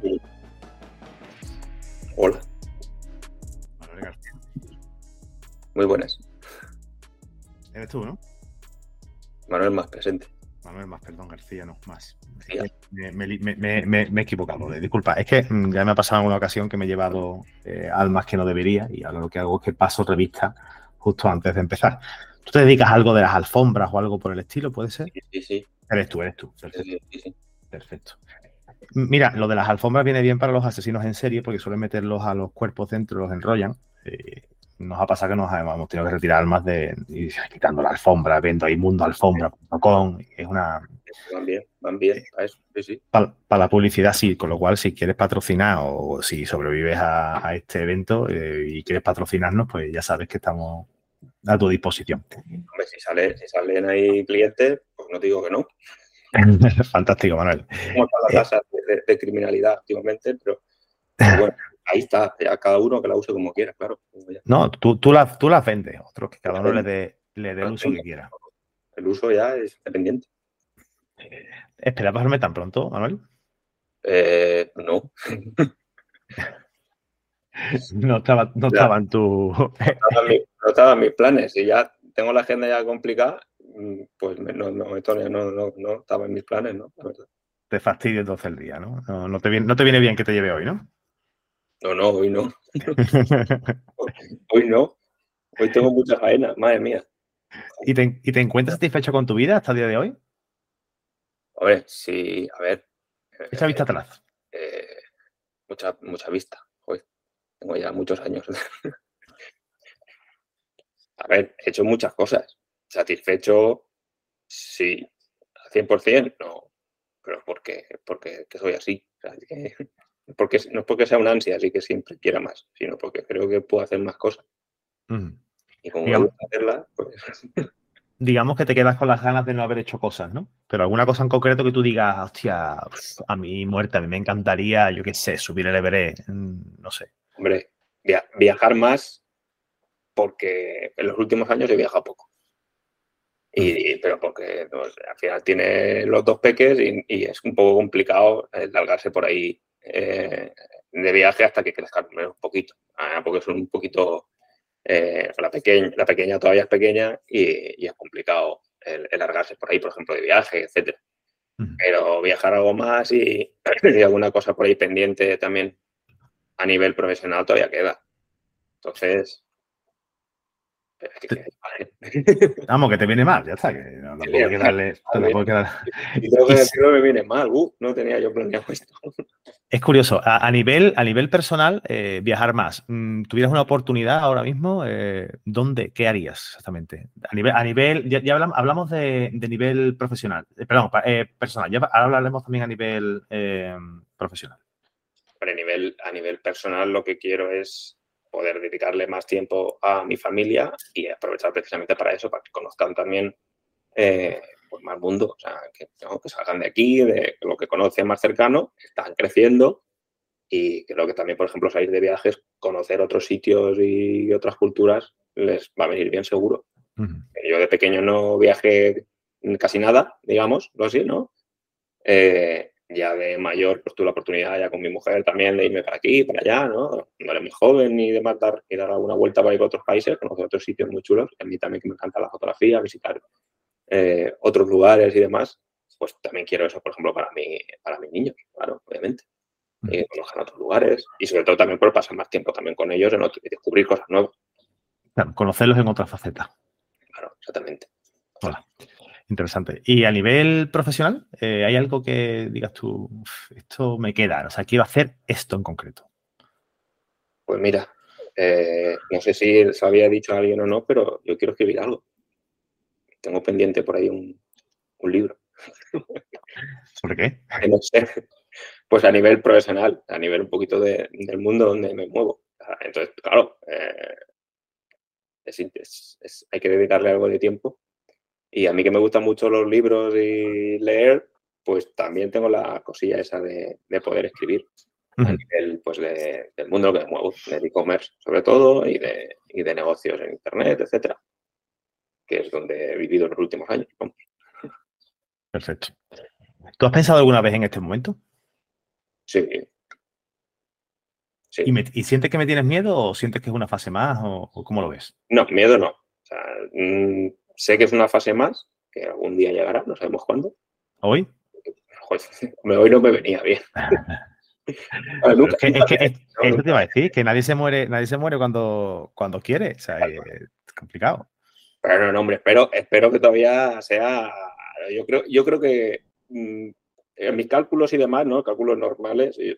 Manuel. Hola. Manuel García. Muy buenas. Eres tú, ¿no? Manuel más presente. Manuel más, perdón, García, no, más. Me, me- me- me- me- me he equivocado. eh, Disculpa, es que mm, ya me ha pasado en una ocasión que me he llevado eh, almas que no debería y ahora lo que hago es que paso revista justo antes de empezar. ¿Tú te dedicas a algo de las alfombras o algo por el estilo? ¿Puede ser? Sí, sí, sí. Eres tú, eres tú. Perfecto. sí, sí, sí. Perfecto. Mira, lo de las alfombras viene bien para los asesinos en serie porque suelen meterlos a los cuerpos dentro, los enrollan. Eh, nos ha pasado que nos hemos tenido que retirar almas de y quitando la alfombra, viendo ahí mundoalfombra.com. Es una. Van bien, van bien. A eso, sí, sí. Para, la publicidad, sí, con lo cual, si quieres patrocinar o si sobrevives a, a este evento eh, y quieres patrocinarnos, pues ya sabes que estamos a tu disposición. Hombre, si, sale, si salen ahí clientes, pues no te digo que no. Fantástico, Manuel. ¿Cómo está la tasa de, criminalidad activamente? Pero, pero bueno, ahí está. Ya cada uno que la use como quiera, claro. No, tú, tú, las, tú las vendes, otros que cada uno le dé le dé el uso que quiera. El uso ya es dependiente. ¿Esperabas verme tan pronto, Manuel? Eh, no. No estaba, no Ya. estaba en tu. No estaban mis- no mis planes. Si ya tengo la agenda ya complicada, mm, pues me- no, no, no, no, no estaba en mis planes, ¿no? La verdad. Te fastidio entonces el día, ¿no? No, no te viene, no te viene bien que te lleve hoy, ¿no? No, no, hoy no. Hoy no. Hoy tengo mucha faena, madre mía. ¿Y, te, ¿Y te encuentras satisfecho con tu vida hasta el día de hoy? A ver, sí, a ver. Echa vista atrás. eh, mucha, mucha vista. Joder, tengo ya muchos años. A ver, he hecho muchas cosas. Satisfecho, sí. Al 100%, no. Pero porque, porque que soy así. O sea, que- porque, no es porque sea una ansia, así que siempre quiera más, sino porque creo que puedo hacer más cosas. Mm. Y como me Digamos- gusta hacerlas, pues Digamos que te quedas con las ganas de no haber hecho cosas, ¿no? Pero alguna cosa en concreto que tú digas, hostia, a mí muerta, a mí me encantaría, yo qué sé, subir el Everest, mm, no sé. Hombre, via- viajar más porque en los últimos años he viajado poco. Y, pero porque pues, al final tiene los dos peques y, y es un poco complicado eh, largarse por ahí eh, de viaje hasta que crezcan un poquito. Ah, porque son un poquito... eh, la, pequeña, la pequeña todavía es pequeña y, y es complicado el, el largarse por ahí, por ejemplo, de viaje, etcétera. Ujú. Pero viajar algo más y, y alguna cosa por ahí pendiente también a nivel profesional todavía queda. Entonces, pero es que- que- Vamos, que te viene mal, ya está. Que no, tampoco hay que darle- tampoco hay que dar- y tengo que decirlo, me viene mal. Uh, no tenía yo planeado esto. Es curioso, a, a nivel, a nivel personal, eh, viajar más. Mm, ¿Tuvieras una oportunidad ahora mismo? eh, ¿Dónde? ¿Qué harías exactamente? A nivel, a nivel ya, ya hablamos, hablamos de, de nivel profesional, eh, perdón, personal. Ya ahora hablaremos también a nivel profesional. Pero a nivel, a nivel personal lo que quiero es poder dedicarle más tiempo a mi familia y aprovechar precisamente para eso, para que conozcan también eh, pues más mundo, o sea, que, ¿no? que salgan de aquí, de lo que conocen más cercano, están creciendo y creo que también, por ejemplo, salir de viajes, conocer otros sitios y otras culturas, les va a venir bien seguro. Yo de pequeño no viajé casi nada, digamos, lo así, ¿no? Eh, ya de mayor, pues tuve la oportunidad ya con mi mujer también de irme para aquí, para allá, ¿no? No era muy joven ni demás, dar, y dar alguna vuelta para ir a otros países, conocer otros sitios muy chulos. A mí también que me encanta la fotografía, visitar eh, otros lugares y demás. Pues también quiero eso, por ejemplo, para, mí, para mis niños, claro, obviamente. Y que conozcan otros lugares y sobre todo también por pasar más tiempo también con ellos en otro- y descubrir cosas nuevas. Claro, conocerlos en otra faceta. Claro, exactamente. Hola. Interesante. ¿Y a nivel profesional, eh, hay algo que digas tú, "Uf, esto me queda, o sea, quiero hacer esto en concreto? Pues mira, eh, no sé si se lo había dicho a alguien o no, pero yo quiero escribir algo. Tengo pendiente por ahí un, un libro. ¿Sobre qué? no sé, pues a nivel profesional, a nivel un poquito de- del mundo donde me muevo. Ah, Entonces, claro, eh, es- es- es- hay que dedicarle algo de tiempo. Y a mí que me gustan mucho los libros y leer, pues también tengo la cosilla esa de, de poder escribir a Ujú. nivel pues, de- del mundo que me muevo, del e-commerce sobre todo y de, y de negocios en Internet, etcétera, que es donde he vivido en los últimos años. Perfecto. ¿Tú has pensado alguna vez en este momento? Sí, ¿Y, sientes que me tienes miedo o sientes que es una fase más o, cómo lo ves? No, miedo no. O sea, mm, sé que es una fase más, que algún día llegará, no sabemos cuándo. ¿Hoy? hoy no me venía bien. es que, te iba a decir, que nadie se muere, nadie se muere cuando, cuando quiere. O sea, es complicado. Pero no, hombre, espero, espero que todavía sea. Yo creo, yo creo que mm, en mis cálculos y demás, ¿no? Cálculos normales, y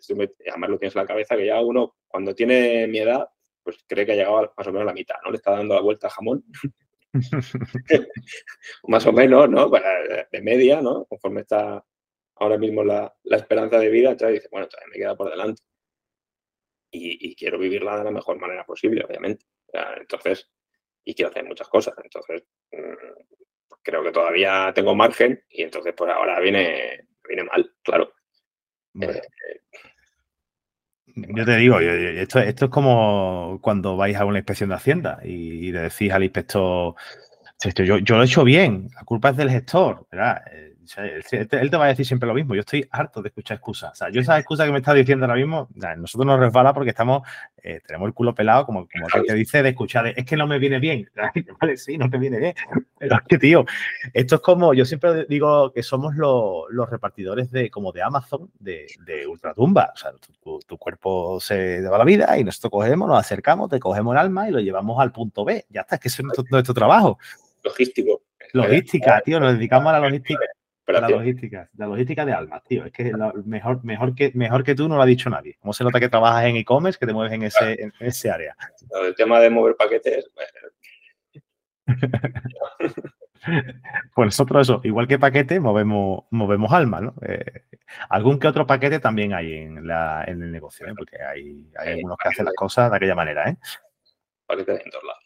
además lo tienes en la cabeza, que ya uno, cuando tiene mi edad, pues cree que ha llegado más o menos a la mitad, ¿no? Le está dando la vuelta al jamón. más o menos, ¿no? de media, ¿no? Conforme está ahora mismo la, esperanza de vida, ya dice, bueno, todavía me queda por delante. Y, quiero vivirla de la mejor manera posible, obviamente. entonces, y quiero hacer muchas cosas. Entonces, mm, creo que todavía tengo margen y entonces por ahora viene, viene mal, claro. Eh, yo te digo, esto, esto es como cuando vais a una inspección de Hacienda y, le decís al inspector, yo, yo, lo he hecho bien, la culpa es del gestor, ¿verdad? Él te va a decir siempre lo mismo. Yo estoy harto de escuchar excusas. O sea, yo esa excusa que me está diciendo ahora mismo, nosotros nos resbala porque estamos, eh, tenemos el culo pelado, como, como que dice, de escuchar, es que no me viene bien. Vale, sí, no te viene bien. Pero es que, tío, esto es como, yo siempre digo que somos los repartidores de, como de Amazon, de, de ultratumba. O sea, tu, cuerpo se va la vida y nosotros cogemos, nos acercamos, te cogemos el alma y lo llevamos al punto B. Ya está, es que eso es nuestro, nuestro trabajo. Logístico. Logística, tío, nos dedicamos a la logística. La logística, la logística de almas, tío. Es que mejor, mejor, que, mejor que tú no lo ha dicho nadie. ¿Cómo se nota que trabajas en e-commerce, que te mueves en ese, en ese área? El tema de mover paquetes. pues nosotros eso, igual que paquete, movemos, movemos alma, ¿no? Eh, algún que otro paquete también hay en, la, en el negocio, ¿eh? porque hay, hay algunos que hacen las cosas de aquella manera, ¿eh? Paquetes en todos lados.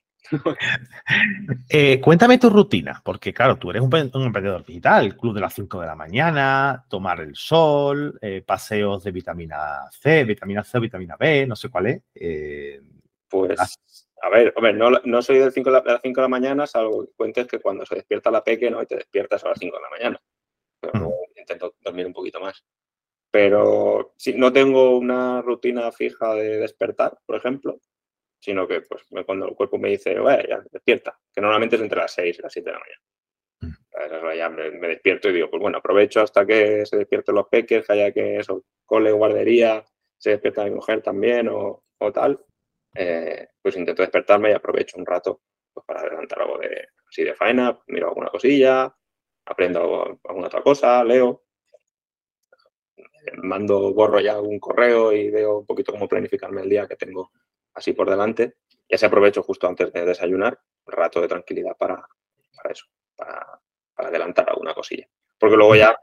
Eh, cuéntame tu rutina, porque claro, tú eres un, emprendedor digital, club de las 5 de la mañana, tomar el sol, eh, paseos de vitamina C, vitamina C o vitamina B, no sé cuál es. Eh, pues, a ver, hombre, no, soy del 5 de, las 5 de la mañana, salvo que cuentes que cuando se despierta la peque, ¿no? Y te despiertas a las 5 de la mañana. Pero intento dormir un poquito más. Pero si no tengo una rutina fija de despertar, por ejemplo, sino que pues cuando el cuerpo me dice, ya despierta, que normalmente es entre las 6 y las 7 de la mañana. Mm. Ya me, despierto y digo, pues bueno, aprovecho hasta que se despierten los peques, que haya que eso, cole, guardería, se despierta mi mujer también o, tal, eh, pues intento despertarme y aprovecho un rato pues, para adelantar algo de, así de faena, miro alguna cosilla, aprendo alguna otra cosa, leo, mando, borro ya un correo y veo un poquito cómo planificarme el día que tengo así por delante. Ya se aprovecho justo antes de desayunar, un rato de tranquilidad para, eso, para, adelantar alguna cosilla. Porque luego ya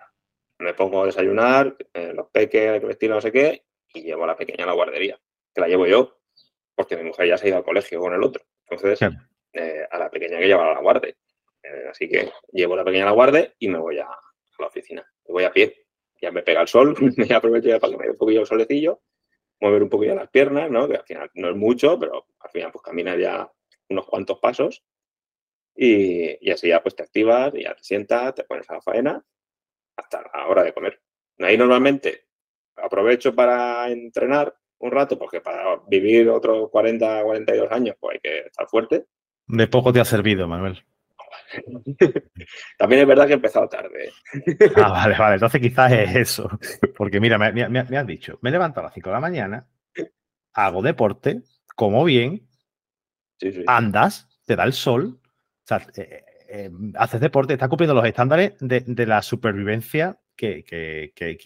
me pongo a desayunar, eh, los peques, que vestir, no sé qué, y llevo a la pequeña a la guardería, que la llevo yo, porque mi mujer ya se ha ido al colegio con el otro. Entonces, eh, a la pequeña que llevar a la guardia. Eh, así que llevo a la pequeña a la guardia y me voy a, la oficina. Me voy a pie. Ya me pega el sol, me aprovecho ya para que me dé un poquillo el solecillo mover un poquito las piernas, ¿no? Que al final no es mucho, pero al final pues caminas ya unos cuantos pasos y, así ya pues te activas, ya te sientas, te pones a la faena hasta la hora de comer. Ahí normalmente aprovecho para entrenar un rato, porque para vivir otros 40, 42 años pues hay que estar fuerte. De poco te ha servido, Manuel. También es verdad que he empezado tarde. Ah, vale, vale. Entonces quizás es eso. Porque mira, me, has dicho, me levanto a las 5 de la mañana, hago deporte, como bien, andas, te da el sol, o sea, eh, eh, haces deporte, estás cumpliendo los estándares de, la supervivencia que,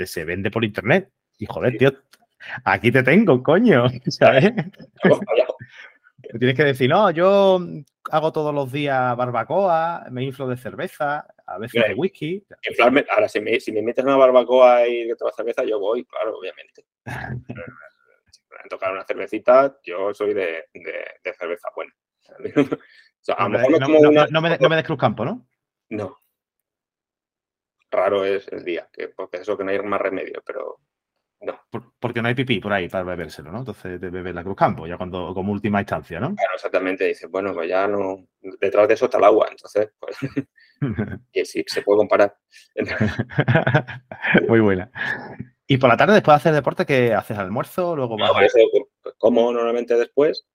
se vende por internet. Y joder, tío, aquí te tengo, coño, ¿sabes? Tienes que decir, no, yo hago todos los días barbacoa, me inflo de cerveza, a veces de whisky. ahora, si me, si me metes una barbacoa y que tomas cerveza, yo voy, claro, obviamente. si me tocar una cervecita, yo soy de, de, cerveza buena. no, me, no, me, des cruz campo, ¿no? No. Raro es el día, que, porque eso que no hay más remedio, pero no. porque no hay pipí por ahí para bebérselo, ¿no? Entonces de beber la Cruz Campo, ya cuando como última instancia, ¿no? Claro, exactamente. Dice, bueno, pues ya no. Detrás de eso está el agua, entonces, pues. y sí, se puede comparar. Muy buena. ¿Y por la tarde, después de hacer deporte, qué haces? ¿Almuerzo? Luego vas No, eso, pues, como normalmente después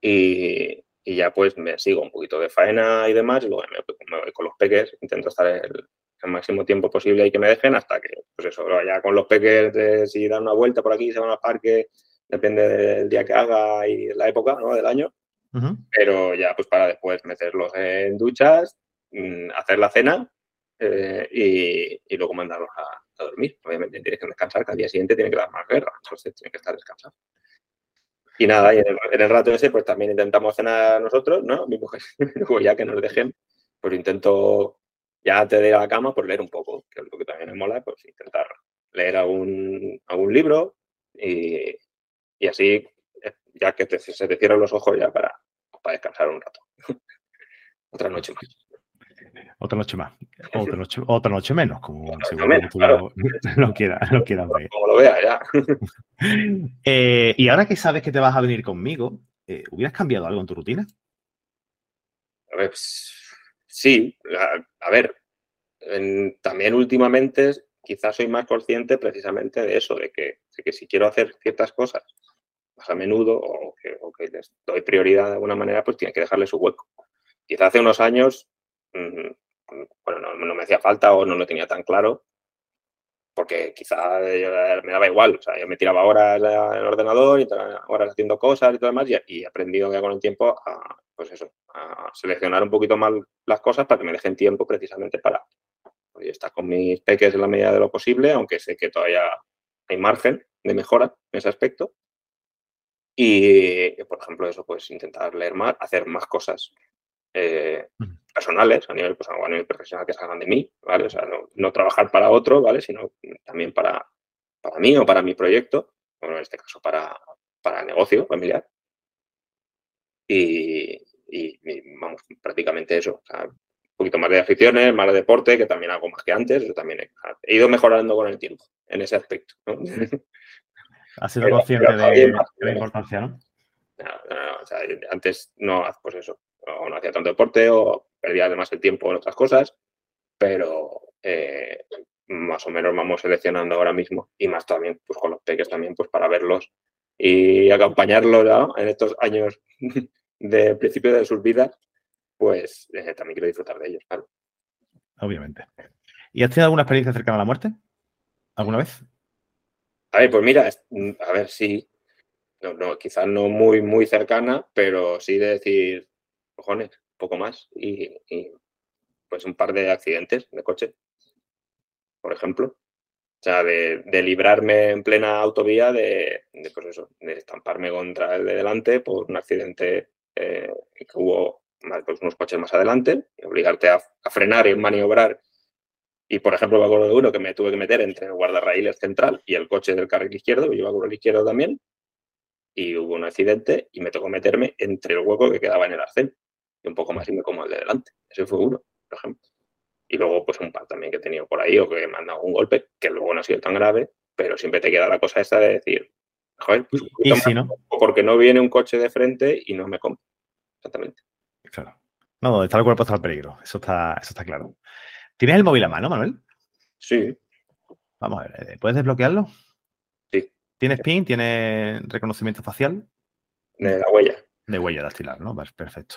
y, y ya pues me sigo un poquito de faena y demás y luego me, me voy con los peques, intento estar el, el máximo tiempo posible y que me dejen hasta que, pues eso, ya con los peques, de, si dan una vuelta por aquí, se van al parque, depende del día que haga y la época ¿no? del año. Pero ya pues para después meterlos en duchas, mm, hacer la cena eh, y, y luego mandarlos a, a dormir. Obviamente tienes que descansar, que al día siguiente tiene que dar más guerra, entonces tiene que estar descansado. Y nada, y en el, en el rato ese pues también intentamos cenar nosotros, ¿no? Mi mujer, luego ya que nos dejen, pues intento ya antes de ir a la cama, pues leer un poco, que es lo que también me mola, pues intentar leer algún, algún libro y, y así, eh, ya que te- se te cierran los ojos ya para, para descansar un rato. Otra noche más. Otra noche más. Otra noche, otra noche menos, como Otra según menos, tú claro. lo, lo quieras, lo quieras ver. Como lo veas ya. Eh, y ahora que sabes que te vas a venir conmigo, eh, ¿hubieras cambiado algo en tu rutina? A ver, pues, sí, a, ver, también últimamente quizás soy más consciente precisamente de eso, de que, de que si quiero hacer ciertas cosas más a menudo o que, les doy prioridad de alguna manera, pues tiene que dejarle su hueco. Quizá hace unos años, mm, bueno, no, no me hacía falta o no lo tenía tan claro, porque quizá me daba igual, o sea, yo me tiraba horas en el ordenador y horas haciendo cosas y todo demás, y, he aprendido ya con el tiempo a, pues eso, a seleccionar un poquito más las cosas para que me dejen tiempo precisamente para oye, estar con mis peques en la medida de lo posible, aunque sé que todavía hay margen de mejora en ese aspecto. Y, por ejemplo, eso, pues intentar leer más, hacer más cosas eh, personales, a nivel, pues, a nivel profesional que salgan de mí, ¿vale? O sea, no, no trabajar para otro, ¿vale? Sino también para, para mí o para mi proyecto, bueno, en este caso para, para el negocio familiar. Y, y- y, vamos, prácticamente eso. O sea, un poquito más de aficiones, más de deporte, que también hago más que antes. Yo también he, he ido mejorando con el tiempo en ese aspecto. ¿no? ¿Has sido Pero- consciente pero de, la importancia, no? No, no, no, o sea, antes no, pues eso, o no hacía tanto deporte o perdía además el tiempo en otras cosas, pero eh, más o menos vamos seleccionando ahora mismo y más también pues con los peques también pues para verlos y acompañarlos ¿no? en estos años de principio de sus vidas, pues eh, también quiero disfrutar de ellos, claro. Obviamente. ¿Y has tenido alguna experiencia cercana a la muerte? ¿Alguna vez? A ver, pues mira, a ver si, no, no, quizás no muy, muy cercana, pero sí de decir, cojones, poco más y, y, pues un par de accidentes de coche, por ejemplo. O sea, de, de librarme en plena autovía de, de, pues eso, de estamparme contra el de delante por un accidente eh, que hubo más, pues unos coches más adelante, y obligarte a, a frenar y maniobrar. Y, por ejemplo, me acuerdo de uno que me tuve que meter entre el guardarraíles central y el coche del carril izquierdo, yo iba con el izquierdo también, y hubo un accidente y me tocó meterme entre el hueco que quedaba en el arcén. Y un poco más y me como el de delante. Ese fue uno, por ejemplo. Y luego, pues un par también que he tenido por ahí o que me han dado un golpe, que luego no ha sido tan grave, pero siempre te queda la cosa esta de decir, joder, pues un poquito si más, no, o porque no viene un coche de frente y no me compro. Exactamente. claro. No, donde está el cuerpo está el peligro. Eso está, eso está claro. ¿Tienes el móvil a mano, Manuel? Sí, Vamos a ver, eh, ¿puedes desbloquearlo? Sí. ¿Tienes PIN? ¿Tienes reconocimiento facial? de la huella. De huella dactilar, ¿no? Perfecto.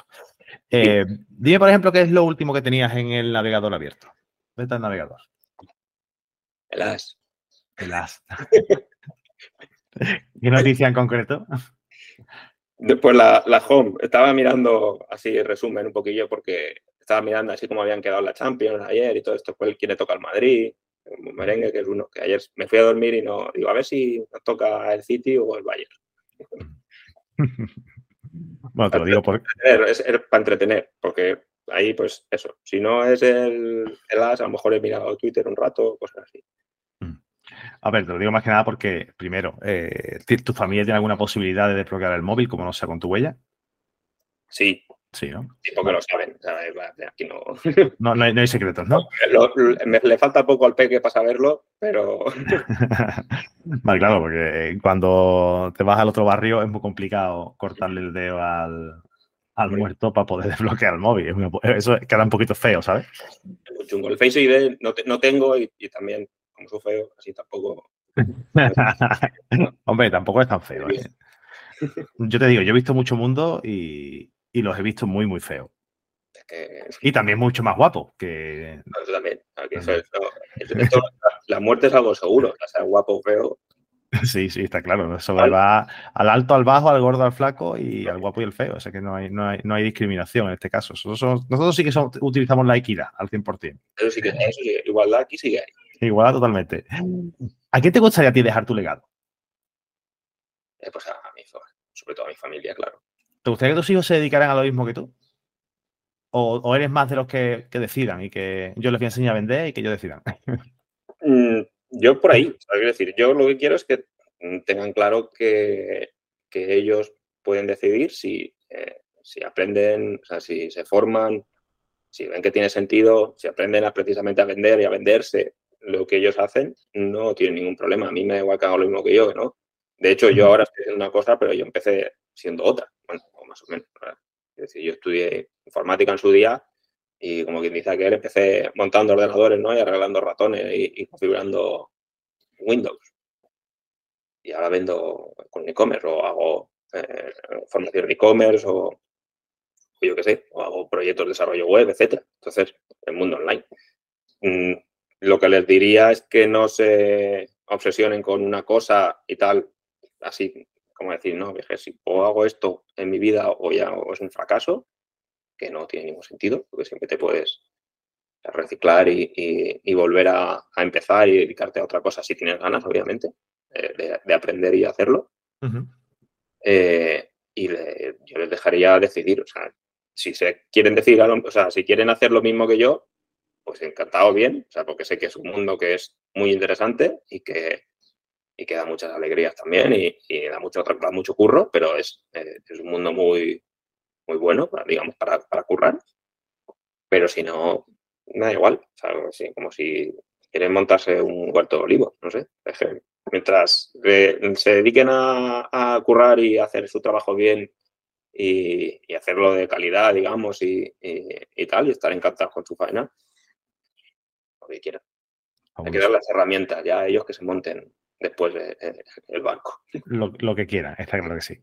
Eh, dime, por ejemplo, qué es lo último que tenías en el navegador abierto. Vete al navegador. El as. El as. ¿Qué noticia en concreto? Después la, la home, estaba mirando así resumen un poquillo porque estaba mirando así como habían quedado la Champions ayer y todo esto, pues quién le toca al Madrid, un merengue que es uno, que ayer me fui a dormir y no, digo, a ver si nos toca el City o el Bayern. Bueno, te lo digo porque Es, para entretener, porque ahí pues eso, si no es el, el as, a lo mejor he mirado Twitter un rato, cosas así. A ver, te lo digo más que nada porque, primero, eh, ¿ti- ¿tu familia tiene alguna posibilidad de desbloquear el móvil como no sea con tu huella? Sí, Sí, ¿no? sí, porque lo saben, ¿sabes? Aquí no... No, no hay, no hay secretos, ¿no? Lo- lo- me- le falta poco al peque para saberlo, pero vale, claro, porque cuando te vas al otro barrio es muy complicado cortarle el dedo al, al muerto para poder desbloquear el móvil. Muy- Eso queda un poquito feo, ¿sabes? es muy chungo. El Face ID no, te- no tengo y, y también, como soy feo, así tampoco Hombre, tampoco es tan feo. ¿eh? Yo te digo, yo he visto mucho mundo y, los he visto muy, muy feos. Y también mucho más guapo que. también. la muerte es algo seguro. O sea, guapo o feo. Sí, sí, está claro. Eso va al alto, al bajo, al gordo, al flaco y al guapo y el feo. O sea que no hay, no hay, no hay discriminación en este caso. Nosotros, nosotros sí que utilizamos la equidad al 100%. Eso sí que, eso sí, igualdad aquí sí que hay. Igualdad totalmente. ¿A qué te gustaría a ti dejar tu legado? Eh, pues a mi, sobre todo a mi familia, claro. ¿Te gustaría que tus hijos se dedicaran a lo mismo que tú? ¿O, eres más de los que, decidan y que yo les voy a enseñar a vender y que ellos decidan? Mm, yo por ahí, quiero decir, yo lo que quiero es que tengan claro que, ellos pueden decidir si, eh, si aprenden, o sea, si se forman, si ven que tiene sentido, si aprenden a, precisamente a vender y a venderse lo que ellos hacen, no tienen ningún problema. A mí me da igual que hagan lo mismo que yo, ¿no? De hecho, yo ahora estoy haciendo una cosa, pero yo empecé siendo otra, bueno, o más o menos. Es decir, yo estudié informática en su día y como quien dice aquel, empecé montando ordenadores, ¿no? Y arreglando ratones y, configurando Windows. Y ahora vendo con e-commerce o hago eh, formación de e-commerce o, yo qué sé, o hago proyectos de desarrollo web, etcétera. Entonces, el mundo online. Mm, lo que les diría es que no se obsesionen con una cosa y tal, así como decir, no, dije, si o hago esto en mi vida o ya es un fracaso, que no tiene ningún sentido, porque siempre te puedes reciclar y, volver a, empezar y dedicarte a otra cosa si tienes ganas, obviamente, eh, de, aprender y hacerlo. Eh, y yo les dejaría decidir, o sea, si se quieren decir, o sea, si quieren hacer lo mismo que yo, pues encantado bien, o sea, porque sé que es un mundo que es muy interesante y que, y que da muchas alegrías también y, da mucho, mucho curro, pero es, eh, es un mundo muy, muy bueno, para, digamos, para, para currar. Pero si no, da igual. como si quieren montarse un huerto de olivo, no sé. Mientras se dediquen a, currar y hacer su trabajo bien y, hacerlo de calidad, digamos, y, tal, y estar encantados con su faena, lo que quieran. Hay que dar las herramientas ya a ellos que se monten después del banco. Lo, lo, que quieran, está claro que sí.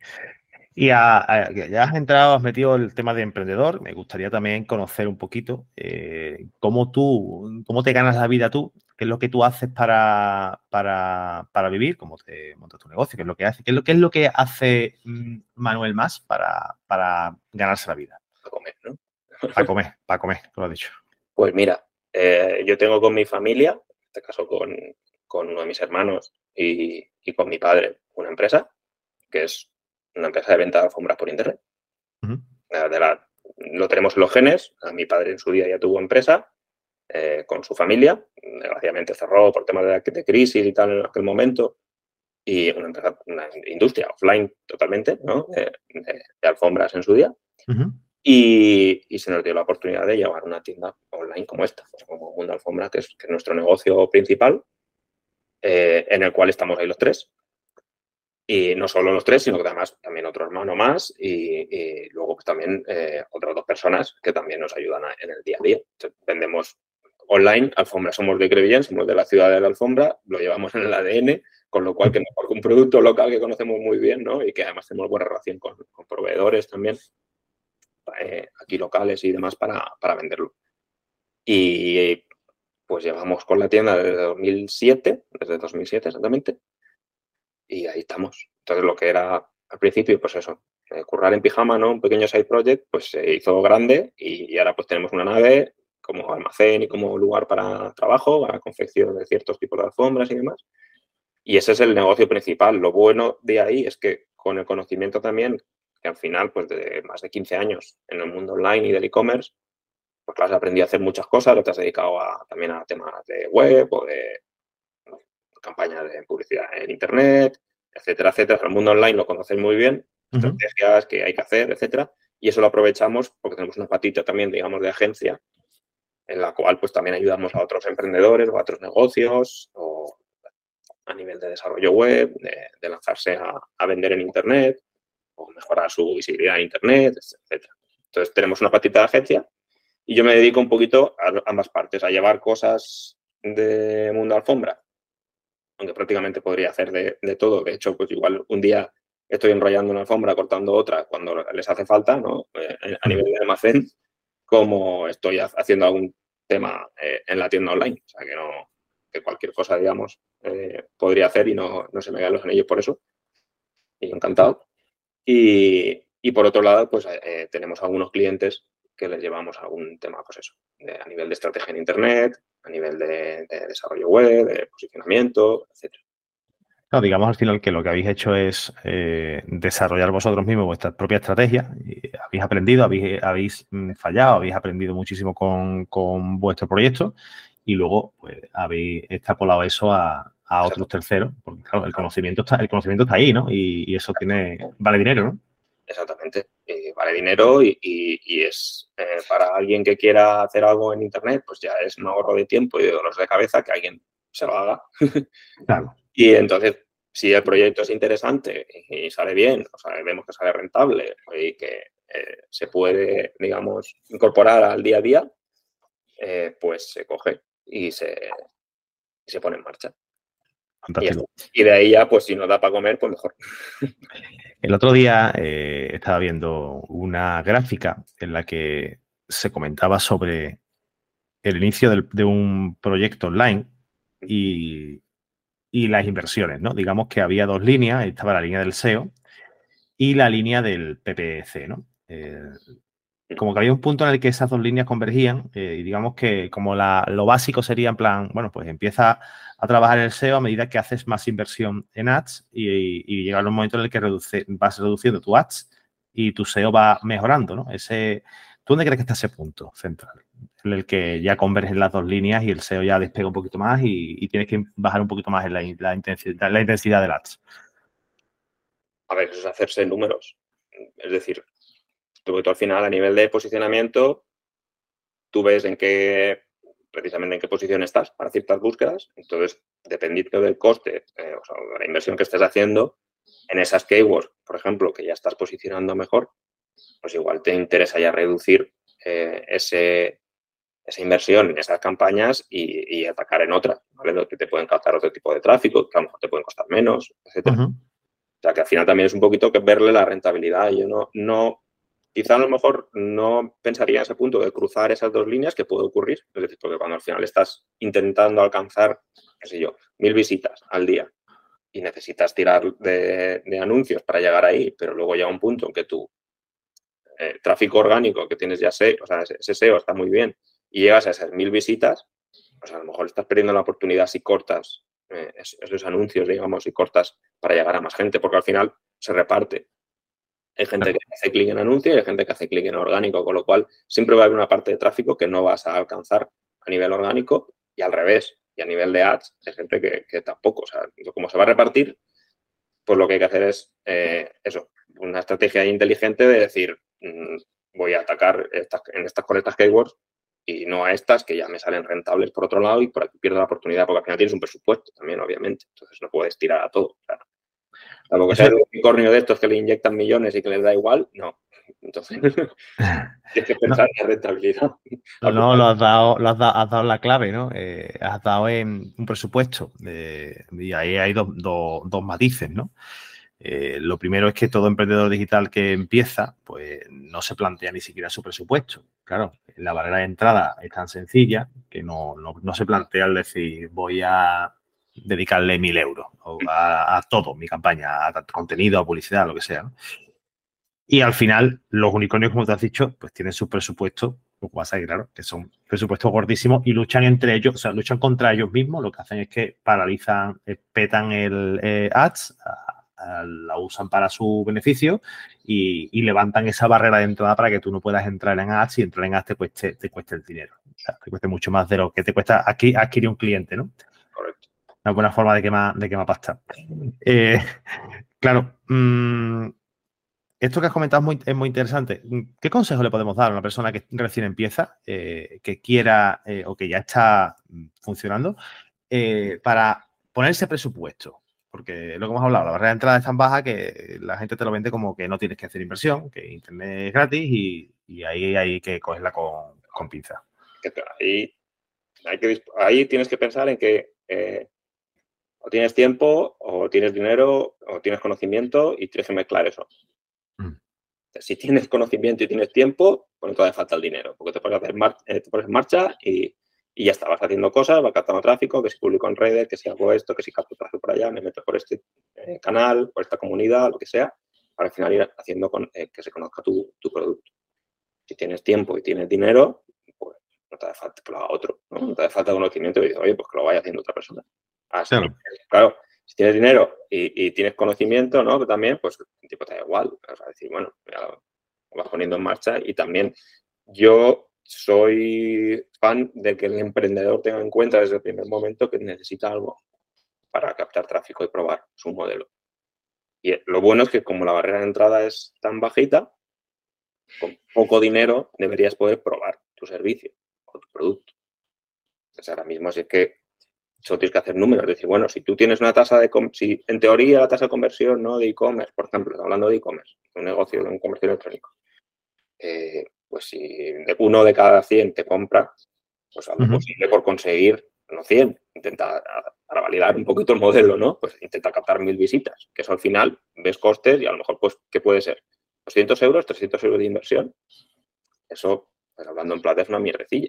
Y ya has entrado, has metido el tema de emprendedor. Me gustaría también conocer un poquito eh, cómo tú, cómo te ganas la vida tú, qué es lo que tú haces para, para, vivir, cómo te montas tu negocio, qué es lo que hace, qué es lo, qué es lo que hace mm, Manuel más para, para ganarse la vida. Para comer, ¿no? Para comer, para comer, lo has dicho. Pues mira, eh, yo tengo con mi familia, en este caso con, uno de mis hermanos y, y con mi padre, una empresa que es una empresa de venta de alfombras por internet. lo tenemos en los genes. A mi padre en su día ya tuvo empresa eh, con su familia. Desgraciadamente cerró por temas de, crisis y tal en aquel momento. Y una empresa, una industria offline totalmente, ¿no? de, alfombras en su día. y, se nos dio la oportunidad de llevar una tienda online como esta, como Mundo Alfombra, que es, nuestro negocio principal, eh, en el cual estamos ahí los tres. Y no solo los tres, sino que además también otro hermano más y, luego también eh, otras dos personas que también nos ayudan en el día a día. vendemos online, alfombra, somos de Crevillén, somos de la ciudad de la alfombra, lo llevamos en el ADN, con lo cual que mejor que un producto local que conocemos muy bien, ¿no? Y que además tenemos buena relación con, proveedores también, eh, aquí locales y demás para, para venderlo. Y pues llevamos con la tienda desde 2007, desde 2007 exactamente, y ahí estamos. Entonces, lo que era al principio, pues eso, eh, currar en pijama, ¿no? Un pequeño side project, pues se hizo grande y, ahora pues tenemos una nave como almacén y como lugar para trabajo, para confección de ciertos tipos de alfombras y demás. Y ese es el negocio principal. Lo bueno de ahí es que con el conocimiento también, que al final, pues de más de 15 años en el mundo online y del e-commerce, pues claro, has aprendido a hacer muchas cosas, lo te has dedicado a, también a temas de web o de campañas de publicidad en Internet, etcétera, etcétera. El mundo online lo conocéis muy bien, estrategias que hay que hacer, etcétera. Y eso lo aprovechamos porque tenemos una patita también, digamos, de agencia, en la cual pues también ayudamos a otros emprendedores o a otros negocios o a nivel de desarrollo web, de, lanzarse a, vender en Internet o mejorar su visibilidad en Internet, etcétera. Entonces tenemos una patita de agencia y yo me dedico un poquito a ambas partes, a llevar cosas de mundo alfombra aunque prácticamente podría hacer de, todo. De hecho, pues igual un día estoy enrollando una alfombra, cortando otra cuando les hace falta, ¿no? Eh, a nivel de almacén, como estoy haciendo algún tema eh, en la tienda online. O sea, que no, que cualquier cosa, digamos, eh, podría hacer y no, no se me caen los anillos por eso. Y encantado. Y, y por otro lado, pues tenemos algunos clientes que les llevamos algún tema, pues eso, a nivel de estrategia en Internet, a nivel de, desarrollo web, de posicionamiento, etcétera. No, digamos al final que lo que habéis hecho es eh, desarrollar vosotros mismos vuestra propia estrategia. habéis aprendido, habéis, mm, fallado, habéis aprendido muchísimo con, vuestro proyecto y luego pues, habéis extrapolado eso a, otros terceros, porque claro, el conocimiento está, el conocimiento está ahí, ¿no? Y, y eso tiene, vale dinero, ¿no? Exactamente. vale dinero y, es eh, para alguien que quiera hacer algo en Internet, pues ya es un ahorro de tiempo y de dolores de cabeza que alguien se lo haga. Claro. y entonces, si el proyecto es interesante y sale bien, o sea, vemos que sale rentable y que eh, se puede, digamos, incorporar al día a día, eh, pues se coge y se, y se pone en marcha. Y, de ahí ya, pues si no da para comer, pues mejor. El otro día eh, estaba viendo una gráfica en la que se comentaba sobre el inicio de un proyecto online y, las inversiones, ¿no? Digamos que había dos líneas, estaba la línea del SEO y la línea del PPC, ¿no? Eh, como que había un punto en el que esas dos líneas convergían eh, y digamos que como lo básico sería en plan, bueno, pues empieza a trabajar el SEO a medida que haces más inversión en ads y, y, llega un momento en el que vas reduciendo tu ads y tu SEO va mejorando, ¿no? ¿Tú dónde crees que está ese punto central? En el que ya convergen las dos líneas y el SEO ya despega un poquito más y, tienes que bajar un poquito más en la, intensidad, del ads. A ver, eso es hacerse números. Es decir, tú al final a nivel de posicionamiento, tú ves en qué precisamente en qué posición estás para ciertas búsquedas. Entonces, dependiendo del coste eh, o sea, de la inversión que estés haciendo, en esas keywords, por ejemplo, que ya estás posicionando mejor, pues igual te interesa ya reducir eh, esa inversión en esas campañas y, atacar en otras, ¿vale? Que te pueden captar otro tipo de tráfico, que a lo mejor te pueden costar menos, etc. O sea, que al final también es un poquito que verle la rentabilidad. Yo no, no Quizá a lo mejor no pensaría en ese punto de cruzar esas dos líneas que puede ocurrir, es decir, porque cuando al final estás intentando alcanzar, qué sé yo, mil visitas al día y necesitas tirar de, anuncios para llegar ahí, pero luego llega un punto en que tu eh, tráfico orgánico que tienes ya SEO, o sea, ese SEO está muy bien y llegas a esas mil visitas, pues a lo mejor estás perdiendo la oportunidad si cortas eh, esos anuncios, digamos, y cortas para llegar a más gente, porque al final se reparte hay gente que hace clic en anuncio y hay gente que hace clic en orgánico, con lo cual siempre va a haber una parte de tráfico que no vas a alcanzar a nivel orgánico y al revés. Y a nivel de ads hay gente que, tampoco. O sea, como se va a repartir, pues lo que hay que hacer es eh, eso, una estrategia inteligente de decir, mm, voy a atacar en estas keywords y no a estas que ya me salen rentables por otro lado y por aquí pierdo la oportunidad, porque al final tienes un presupuesto también, obviamente. Entonces no puedes tirar a todo. Claro. Que sea un unicornio de estos que le inyectan millones y que les da igual, no. Entonces, tienes que pensar en rentabilidad. No, lo has dado, lo has dado, la clave, ¿no? Eh, has dado en un presupuesto eh, y ahí hay dos, matices, ¿no? Eh, lo primero es que todo emprendedor digital que empieza, pues no se plantea ni siquiera su presupuesto. Claro, la barrera de entrada es tan sencilla que no, no se plantea el decir voy a dedicarle mil euros a, todo, mi campaña, a contenido, a publicidad, lo que sea. Y al final, los unicornios, como te has dicho, pues tienen sus presupuestos, lo cual sabe claro, que son presupuestos gordísimos y luchan entre ellos, o sea, luchan contra ellos mismos. Lo que hacen es que paralizan, eh, petan el eh, ads, la usan para su beneficio y, levantan esa barrera de entrada para que tú no puedas entrar en ads y entrar en ads te cueste, te cueste el dinero. O sea, te cueste mucho más de lo que te cuesta aquí adquirir un cliente, ¿no? Una buena forma de quemar, de quemar pasta. Eh, claro, mm, esto que has comentado es muy, es muy, interesante. ¿Qué consejo le podemos dar a una persona que recién empieza, eh, que quiera eh, o que ya está funcionando, para ponerse presupuesto? Porque lo que hemos hablado, la barrera de entrada es tan baja que la gente te lo vende como que no tienes que hacer inversión, que Internet es gratis y, ahí hay que cogerla con, con pinza. Ahí, tienes que pensar en que o tienes tiempo, o tienes dinero, o tienes conocimiento y tienes que mezclar eso. Mm. Si tienes conocimiento y tienes tiempo, pues no te hace falta el dinero, porque te pones, hacer eh, te pones en marcha y, ya está, vas haciendo cosas, vas captando tráfico, que si publico en redes, que si hago esto, que si capto tráfico por allá, me meto por este eh, canal, por esta comunidad, lo que sea, para al final ir haciendo con, eh, que se conozca tu, tu, producto. Si tienes tiempo y tienes dinero, pues no te hace falta que lo haga otro, ¿no? te hace falta conocimiento y dices, oye, pues que lo vaya haciendo otra persona. Así, claro. si tienes dinero y, tienes conocimiento, ¿no? también, pues el tipo te da igual. O sea, decir, bueno, ya lo vas poniendo en marcha y también yo soy fan de que el emprendedor tenga en cuenta desde el primer momento que necesita algo para captar tráfico y probar su modelo. Y lo bueno es que como la barrera de entrada es tan bajita, con poco dinero deberías poder probar tu servicio o tu producto. Entonces ahora mismo si es que solo tienes que hacer números, es decir, bueno, si tú tienes una tasa de, si en teoría la tasa de conversión ¿no? de e-commerce, por ejemplo, hablando de e-commerce, un negocio, un comercio electrónico, eh, pues si uno de cada 100 te compra, pues algo posible por conseguir, no 100, intenta para validar un poquito el modelo, ¿no? Pues intenta captar mil visitas, que eso al final ves costes y a lo mejor, pues, ¿qué puede ser? 200 euros, 300 euros de inversión. Eso, pues hablando en plata, es una mierdecilla,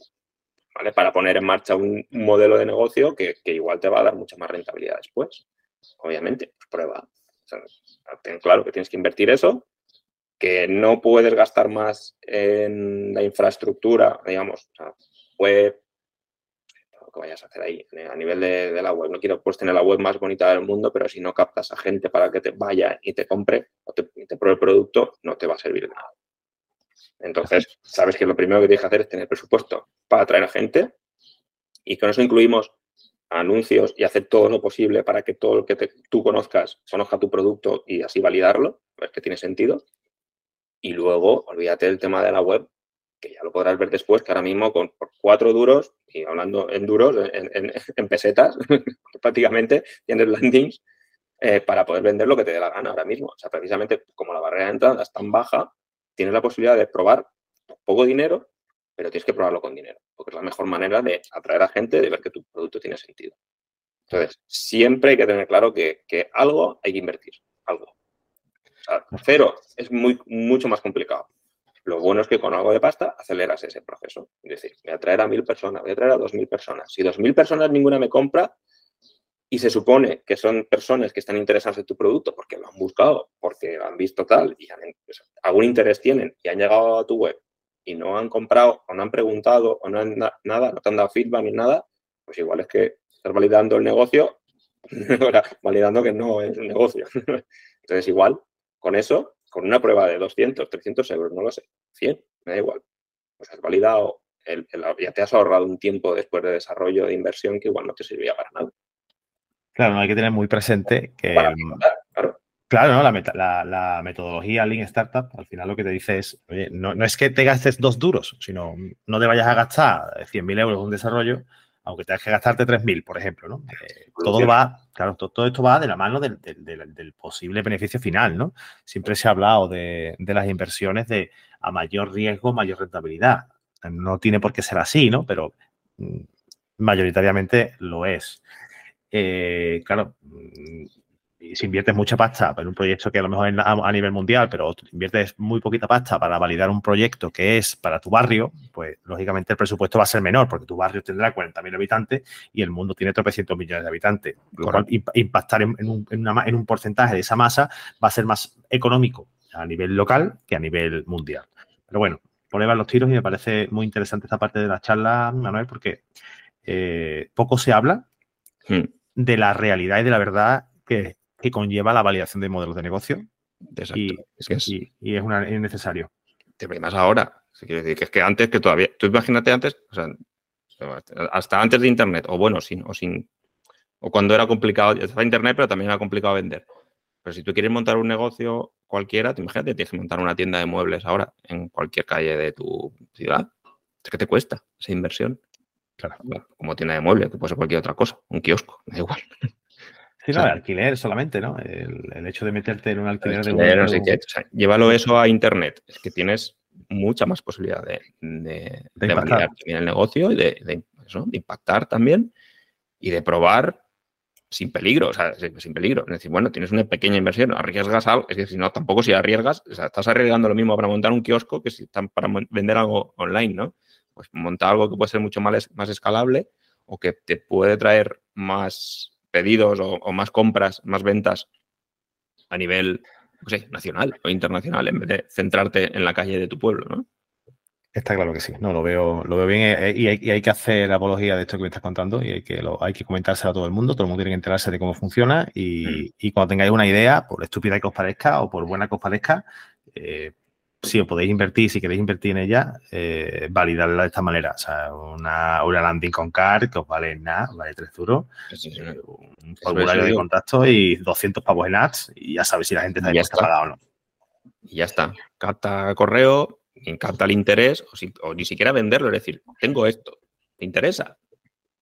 ¿vale? Para poner en marcha un, modelo de negocio que, igual te va a dar mucha más rentabilidad después. Obviamente, pues prueba. ten claro que tienes que invertir eso, que no puedes gastar más en la infraestructura, digamos, web, lo que vayas a hacer ahí a nivel de, la web. No quiero pues tener la web más bonita del mundo, pero si no captas a gente para que te vaya y te compre o te, te pruebe el producto, no te va a servir de nada. Entonces, sabes que lo primero que tienes que hacer es tener presupuesto para atraer a gente y con eso incluimos anuncios y hacer todo lo posible para que todo lo que tú conozcas conozca tu producto y así validarlo, ver que tiene sentido. Y luego, olvídate del tema de la web, que ya lo podrás ver después, que ahora mismo con cuatro duros, y hablando en duros, en, pesetas, prácticamente tienes landings eh, para poder vender lo que te dé la gana ahora mismo. O sea, precisamente como la barrera de entrada es tan baja, tienes la posibilidad de probar poco dinero, pero tienes que probarlo con dinero, porque es la mejor manera de atraer a gente, de ver que tu producto tiene sentido. Entonces, siempre hay que tener claro que, que algo hay que invertir, algo. O sea, cero es muy, mucho más complicado. Lo bueno es que con algo de pasta aceleras ese proceso. Es decir, voy a traer a mil personas, voy a traer a dos mil personas. Si dos mil personas ninguna me compra y se supone que son personas que están interesadas en tu producto porque lo han buscado, porque han visto tal y algún interés tienen y han llegado a tu web y no han comprado o no han preguntado o no han nada, no te han dado feedback ni nada, pues igual es que estás validando el negocio, validando que no es un negocio. Entonces, igual, con eso con una prueba de 200, 300 euros, no lo sé, 100, me da igual. Pues has validado, el, ya te has ahorrado un tiempo después de desarrollo de inversión que igual no te servía para nada. Claro, no hay que tener muy presente que... claro. ¿no? La, metodología Lean Startup al final lo que te dice es, oye, no, no es que te gastes dos duros, sino no te vayas a gastar 100.000 euros en un desarrollo, aunque tengas que gastarte 3.000, por ejemplo, ¿no? Eh, todo va, claro, todo, esto va de la mano del, posible beneficio final, ¿no? Siempre se ha hablado de, las inversiones de a mayor riesgo, mayor rentabilidad. No tiene por qué ser así, ¿no? Pero mm, mayoritariamente lo es. Eh, claro, mm, si inviertes mucha pasta en un proyecto que a lo mejor es a, nivel mundial, pero inviertes muy poquita pasta para validar un proyecto que es para tu barrio, pues lógicamente el presupuesto va a ser menor porque tu barrio tendrá 40.000 habitantes y el mundo tiene 300 millones de habitantes. Lo cual impactar en, un, en, un porcentaje de esa masa va a ser más económico a nivel local que a nivel mundial. Pero bueno, por ahí van los tiros y me parece muy interesante esta parte de la charla, Manuel, porque eh, poco se habla hmm. De la realidad y de la verdad que que conlleva la validación de modelos de negocio. Y es, y, es, una, necesario. Te más ahora. Quiero decir que es que antes que todavía. Tú imagínate antes, o sea, hasta antes de Internet, o bueno, sin, o sin. O cuando era complicado, estaba Internet, pero también era complicado vender. Pero si tú quieres montar un negocio cualquiera, te imagínate, tienes que montar una tienda de muebles ahora en cualquier calle de tu ciudad. Es que te cuesta esa inversión. Claro. Como tienda de muebles, que puede ser cualquier otra cosa, un kiosco, da igual. Sí, no, alquiler solamente, ¿no? El, hecho de meterte en un alquiler, de no sé qué. llévalo eso a internet. Es que tienes mucha más posibilidad de, de, de, el negocio y de, impactar también y de probar sin peligro, o sea, sin peligro. Es decir, bueno, tienes una pequeña inversión, arriesgas algo, es que si no, tampoco si arriesgas, o sea, estás arriesgando lo mismo para montar un kiosco que si están para vender algo online, ¿no? Pues montar algo que puede ser mucho más, más escalable o que te puede traer más pedidos o, más compras, más ventas a nivel no sé, nacional o internacional, en vez de centrarte en la calle de tu pueblo, ¿no? Está claro que sí, no, lo veo, lo veo bien eh, y hay, que hacer apología de esto que me estás contando y hay que, lo, hay que comentárselo a todo el mundo, todo el mundo tiene que enterarse de cómo funciona y, mm. cuando tengáis una idea, por estúpida que os parezca o por buena que os parezca, eh, si os podéis invertir, si queréis invertir en ella, eh, validarla de esta manera. O sea, una, una landing con card que os vale nada, vale 3 euros, un formulario de contacto y 200 pavos en ads y ya sabes si la gente está dispuesta a pagar o no. Y ya está. Capta correo, capta el interés o, ni siquiera venderlo, es decir, tengo esto, ¿te interesa?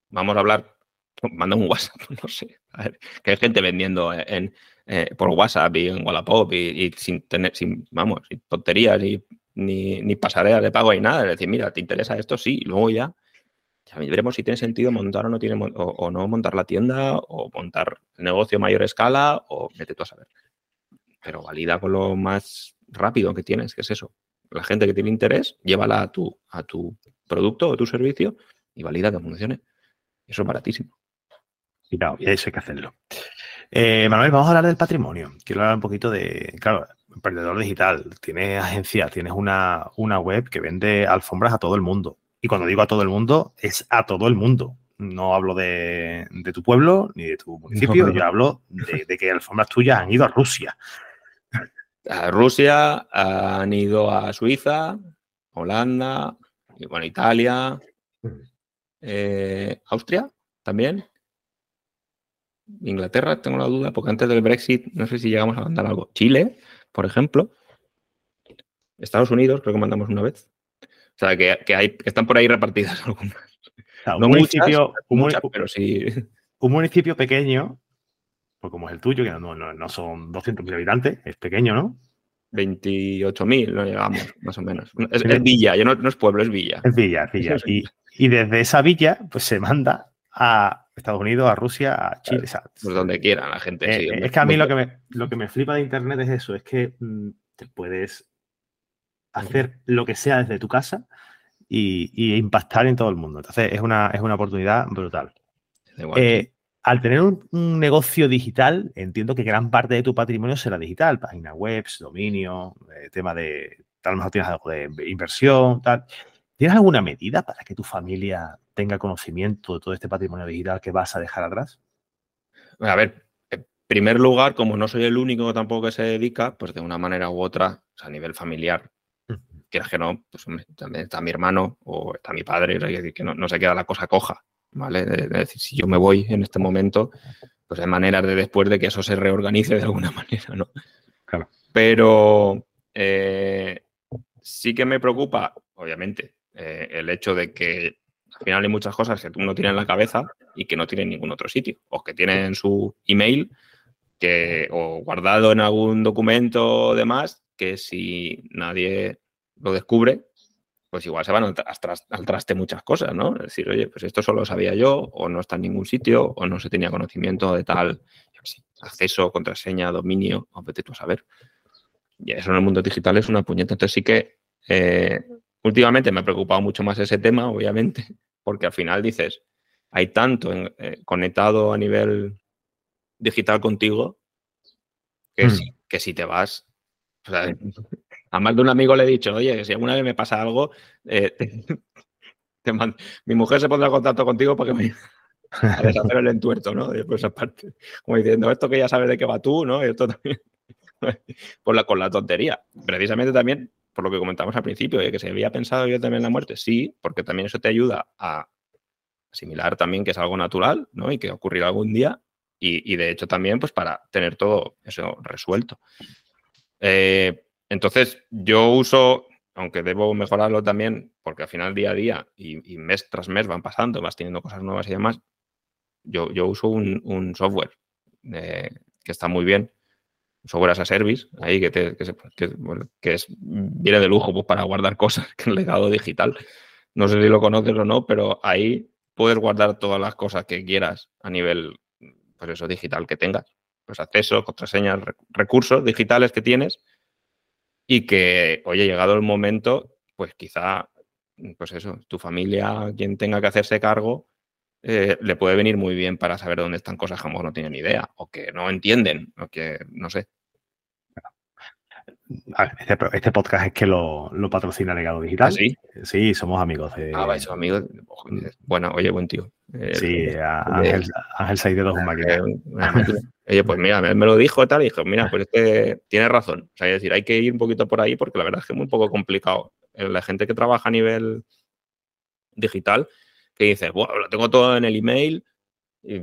Vamos a hablar, manda un WhatsApp, no sé. A ver, que hay gente vendiendo en, eh, por WhatsApp y en Wallapop y, sin tener, sin, vamos, sin tonterías ni, ni, ni pasarelas de pago y nada. Es decir, mira, ¿te interesa esto? Sí, y luego ya, ya veremos si tiene sentido montar o no tiene o, no montar la tienda o montar el negocio a mayor escala o vete tú a saber. Pero valida con lo más rápido que tienes, que es eso. La gente que tiene interés, llévala a tu, a tu producto o tu servicio y valida que funcione. Eso es baratísimo. Y y eso hay que hacerlo. Eh, Manuel, vamos a hablar del patrimonio. Quiero hablar un poquito de, claro, emprendedor digital. Tienes agencia, tienes una, web que vende alfombras a todo el mundo. Y cuando digo a todo el mundo, es a todo el mundo. No hablo de, tu pueblo ni de tu municipio, yo hablo de, que alfombras tuyas han ido a Rusia. A Rusia, han ido a Suiza, Holanda, bueno, Italia, mm. eh, Austria también. Inglaterra, tengo la duda, porque antes del Brexit no sé si llegamos a mandar algo. Chile, por ejemplo. Estados Unidos, creo que mandamos una vez. O sea, que, hay, que están por ahí repartidas algunas. no municipio, muchas, pero sí. Un municipio pequeño, pues como es el tuyo, que no, no, son 200.000 habitantes, es pequeño, ¿no? 28.000, no llegamos, más o menos. Es, villa, no, no, es pueblo, es villa. Es villa, es villa. Y, y desde esa villa, pues se manda a Estados Unidos, a Rusia, a Chile. Pues donde quiera la gente. Eh, es que a mí lo que, me, lo que me flipa de Internet es eso, es que mm, te puedes hacer lo que sea desde tu casa y, impactar en todo el mundo. Entonces es una, es una oportunidad brutal. Eh, al tener un, negocio digital, entiendo que gran parte de tu patrimonio será digital, páginas web, dominio, eh, tema de, tal vez tienes algo de inversión, tal. ¿Tienes alguna medida para que tu familia tenga conocimiento de todo este patrimonio digital que vas a dejar atrás? A ver, en primer lugar, como no soy el único tampoco que se dedica, pues de una manera u otra, a nivel familiar, quieras que no, pues también está mi hermano o está mi padre, decir, que no, se queda la cosa coja, ¿vale? Es decir, si yo me voy en este momento, pues hay maneras de después de que eso se reorganice de alguna manera, ¿no? Claro. Pero eh, sí que me preocupa, obviamente, eh, el hecho de que al final hay muchas cosas que uno tiene en la cabeza y que no tiene en ningún otro sitio, o que tiene en su email que, o guardado en algún documento o demás, que si nadie lo descubre, pues igual se van al, traste muchas cosas, ¿no? Es decir, oye, pues esto solo lo sabía yo, o no está en ningún sitio, o no se tenía conocimiento de tal acceso, contraseña, dominio, o vete tú a saber. Y eso en el mundo digital es una puñeta. Entonces sí que eh, Últimamente me ha preocupado mucho más ese tema, obviamente, porque al final dices, hay tanto eh, conectado a nivel digital contigo que, si, hmm. que si te vas, a más de un amigo le he dicho, oye, si alguna vez me pasa algo, eh, mi mujer se pondrá en contacto contigo para que me a deshacer el entuerto, ¿no? Después aparte, como diciendo, esto que ya sabes de qué va tú, ¿no? Y esto también, por la, con la tontería. Precisamente también por lo que comentamos al principio, de que se había pensado yo también la muerte, sí, porque también eso te ayuda a asimilar también que es algo natural, ¿no? Y que ocurrirá algún día. Y, de hecho también, pues para tener todo eso resuelto. Eh, entonces, yo uso, aunque debo mejorarlo también, porque al final día a día y, mes tras mes van pasando, vas teniendo cosas nuevas y demás, yo, yo uso un, software eh, que está muy bien, software as a service, ahí que, te, que, es, viene de lujo pues, para guardar cosas, que es legado digital. No sé si lo conoces o no, pero ahí puedes guardar todas las cosas que quieras a nivel pues eso digital que tengas. Pues acceso, contraseñas, recursos digitales que tienes y que, oye, llegado el momento, pues quizá, pues eso, tu familia, quien tenga que hacerse cargo, eh, le puede venir muy bien para saber dónde están cosas que a lo mejor no tienen idea o que no entienden o que, no sé. Este, este, podcast es que lo, patrocina Legado Digital. ¿Ah, sí? Sí, somos amigos. De... Ah, amigos. Bueno, oye, buen tío. Eh, sí, Ángel, Ángel Saidedo es un máquina. Oye, pues mira, me, lo dijo y tal, y dije, mira, pues este tiene razón. O sea, es decir, hay que ir un poquito por ahí porque la verdad es que es muy poco complicado. Eh, la gente que trabaja a nivel digital, que dice, bueno, lo tengo todo en el email, y,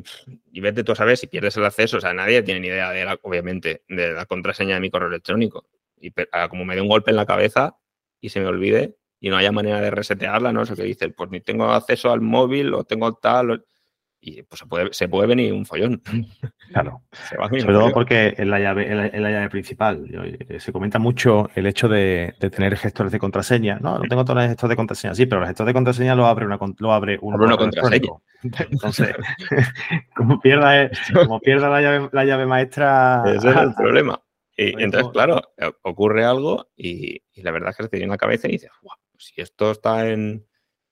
y, vete tú a saber si pierdes el acceso. O sea, nadie tiene ni idea, de la, obviamente, de la contraseña de mi correo electrónico. Y como me dé un golpe en la cabeza y se me olvide y no haya manera de resetearla, ¿no? Eso que dice, pues ni tengo acceso al móvil o tengo tal. Y pues se puede, se puede venir un follón. Claro. Sobre todo porque en la llave, en la, llave principal eh, se comenta mucho el hecho de, tener gestores de contraseña. No, no tengo todos los gestores de contraseña, sí, pero el gestor de contraseña lo abre una, lo abre un una contraseña. Entonces, como pierda, como pierda la, llave, la llave maestra. Ese es el problema. Y, entonces, claro, eh, ocurre algo y, la verdad es que se te viene en la cabeza y dices, wow, si esto está en,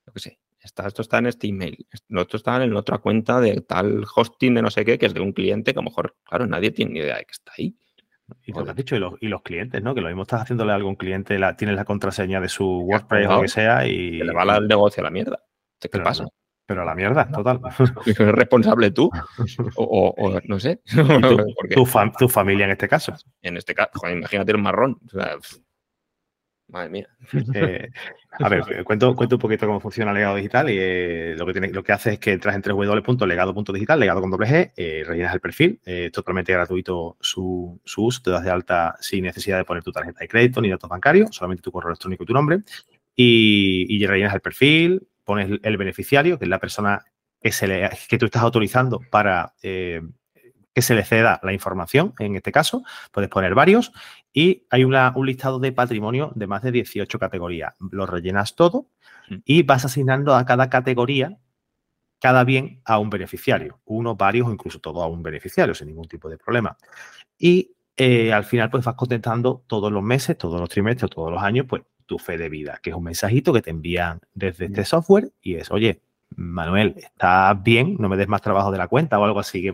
yo qué sé, esto está en este email, esto está en otra cuenta de tal hosting de no sé qué, que es de un cliente que a lo mejor, claro, nadie tiene ni idea de que está ahí. Y lo que has dicho, y los, clientes, ¿no? Que lo mismo estás haciéndole a algún cliente, la, tienes la contraseña de su WordPress o lo que sea y... le va el negocio a la mierda. ¿Qué pasa? Pero a la mierda, total. ¿Eres responsable tú? O, no sé. tu, familia en este caso. En este caso, imagínate un marrón. Madre mía. Eh, a ver, cuento, cuento un poquito cómo funciona Legado Digital y eh, lo, que tiene, que hace es que entras en www.legado.digital, legado con doble G, eh, rellenas el perfil, es totalmente gratuito su, su, uso, te das de alta sin necesidad de poner tu tarjeta de crédito ni datos bancarios, solamente tu correo electrónico y tu nombre, y, y rellenas el perfil, pones el beneficiario, que es la persona que, se que tú estás autorizando para eh, que se le ceda la información, en este caso, puedes poner varios, y hay un listado de patrimonio de más de 18 categorías. Lo rellenas todo mm. y vas asignando a cada categoría cada bien a un beneficiario, uno, varios o incluso todo a un beneficiario, sin ningún tipo de problema. Y eh, al final, pues vas contestando todos los meses, todos los trimestres, todos los años, pues tu fe de vida, que es un mensajito que te envían desde este software y es, oye, Manuel, ¿estás bien? No me des más trabajo de la cuenta o algo así que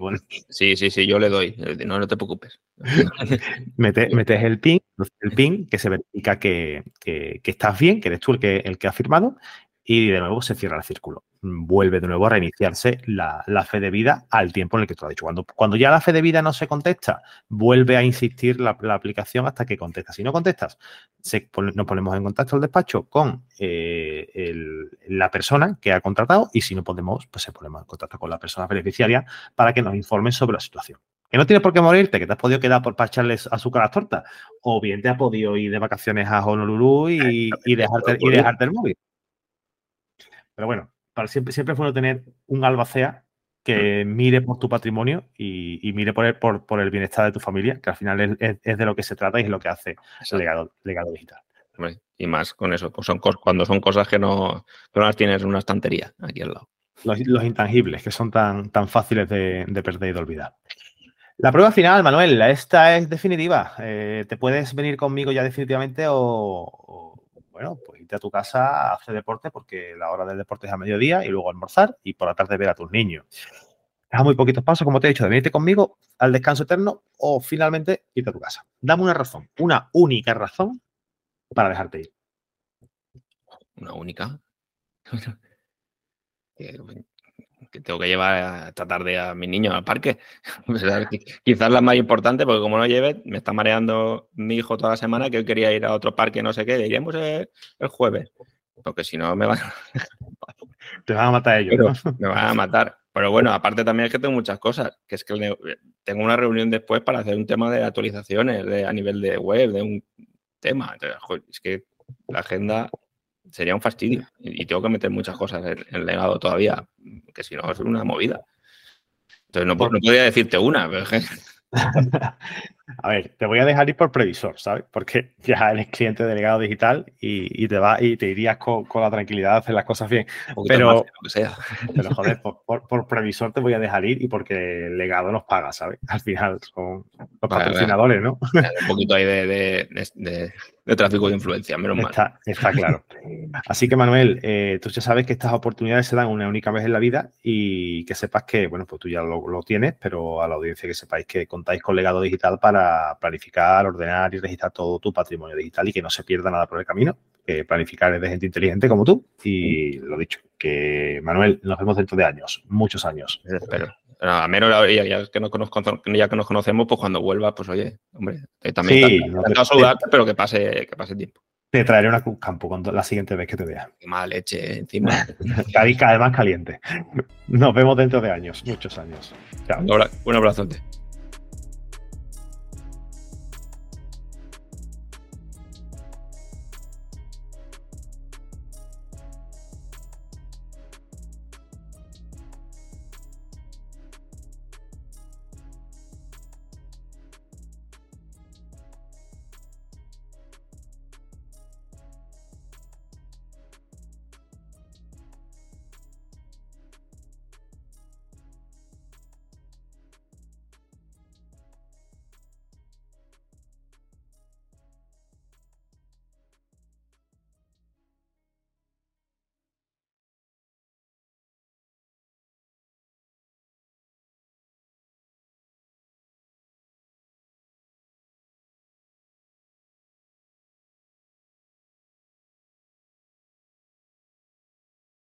Sí, sí, sí, yo le doy. No, no te preocupes. metes, el PIN, el PIN que se verifica que, que, estás bien, que eres tú el que, el que ha firmado y de nuevo se cierra el círculo. Vuelve de nuevo a reiniciarse la, fe de vida al tiempo en el que tú has dicho. Cuando, cuando ya la fe de vida no se contesta, vuelve a insistir la, aplicación hasta que contesta. Si no contestas, nos ponemos en contacto al despacho con eh, la persona que ha contratado y si no podemos, pues se ponemos en contacto con la persona beneficiaria para que nos informen sobre la situación. Que no tienes por qué morirte, que te has podido quedar por echarles azúcar a las tortas, o bien te has podido ir de vacaciones a Honolulu y, y dejarte, y dejarte el móvil. Pero bueno, para siempre, siempre es bueno tener un albacea que mire por tu patrimonio y, mire por el, por, el, bienestar de tu familia, que al final es, de lo que se trata y es lo que hace el legado, legado digital. Y más con eso, son cuando son cosas que no, las tienes en una estantería aquí al lado. Los, intangibles, que son tan, tan fáciles de, perder y de olvidar. La prueba final, Manuel, esta es definitiva. Eh, te puedes venir conmigo ya definitivamente o bueno, pues irte a tu casa a hacer deporte porque la hora del deporte es a mediodía y luego almorzar y por la tarde ver a tus niños. Es a muy poquitos pasos, como te he dicho, de venirte conmigo al descanso eterno o finalmente irte a tu casa. Dame una razón, una única razón para dejarte ir. Una única. que tengo que llevar esta tarde a mi niño al parque. Quizás la más importante, porque como no lleve, me está mareando mi hijo toda la semana que hoy quería ir a otro parque, no sé qué, iremos el, jueves. Porque si no, me van a... Te van a matar ellos. Me van a matar. Pero bueno, aparte también es que tengo muchas cosas, que es que tengo una reunión después para hacer un tema de actualizaciones de, a nivel de web, de un tema. es que la agenda sería un fastidio. Y, tengo que meter muchas cosas en el legado todavía, que si no es una movida. Entonces no, podría decirte una. A ver, te voy a dejar ir por previsor, ¿sabes? Porque ya eres cliente de legado digital y, te va y te irías con, la tranquilidad de hacer las cosas bien. Pero, lo que sea. pero joder, por, previsor te voy a dejar ir y porque el legado nos paga, ¿sabes? Al final son los patrocinadores, ¿no? Un poquito ahí de, de tráfico de influencia, menos mal. Está, claro. Así que, Manuel, eh, tú ya sabes que estas oportunidades se dan una única vez en la vida y que sepas que, bueno, pues tú ya lo, tienes, pero a la audiencia que sepáis que contáis con legado digital para planificar, ordenar y registrar todo tu patrimonio digital y que no se pierda nada por el camino. Planificar es de gente inteligente como tú. Y lo dicho, que Manuel, nos vemos dentro de años, muchos años. Espero a menos ya, que nos ya que nos conocemos, pues cuando vuelva, pues oye, hombre, eh, también sí, pero que pase, que pase tiempo. Te traeré una campo cuando, la siguiente vez que te vea. Qué mala leche encima. Carica, además caliente. Nos vemos dentro de años, muchos años. Un abrazo.